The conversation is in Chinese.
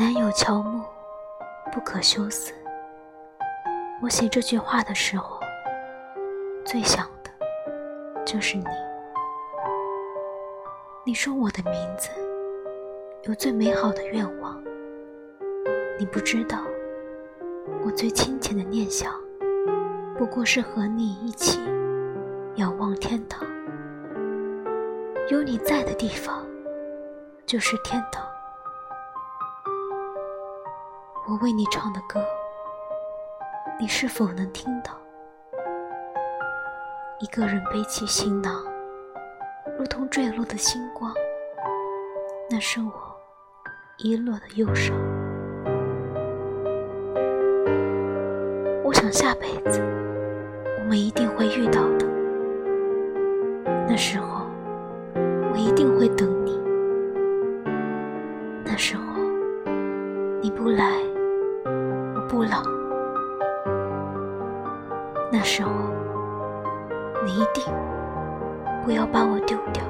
南有乔木，不可休思。我写这句话的时候，最想的就是你。你说我的名字，有最美好的愿望。你不知道，我最亲切的念想，不过是和你一起仰望天堂。有你在的地方，就是天堂。我为你唱的歌，你是否能听到？一个人背起行囊，如同坠落的星光，那是我遗落的忧伤。我想下辈子我们一定会遇到的，那时候我一定会等你，那时候你不来。不冷，那时候你一定不要把我丢掉。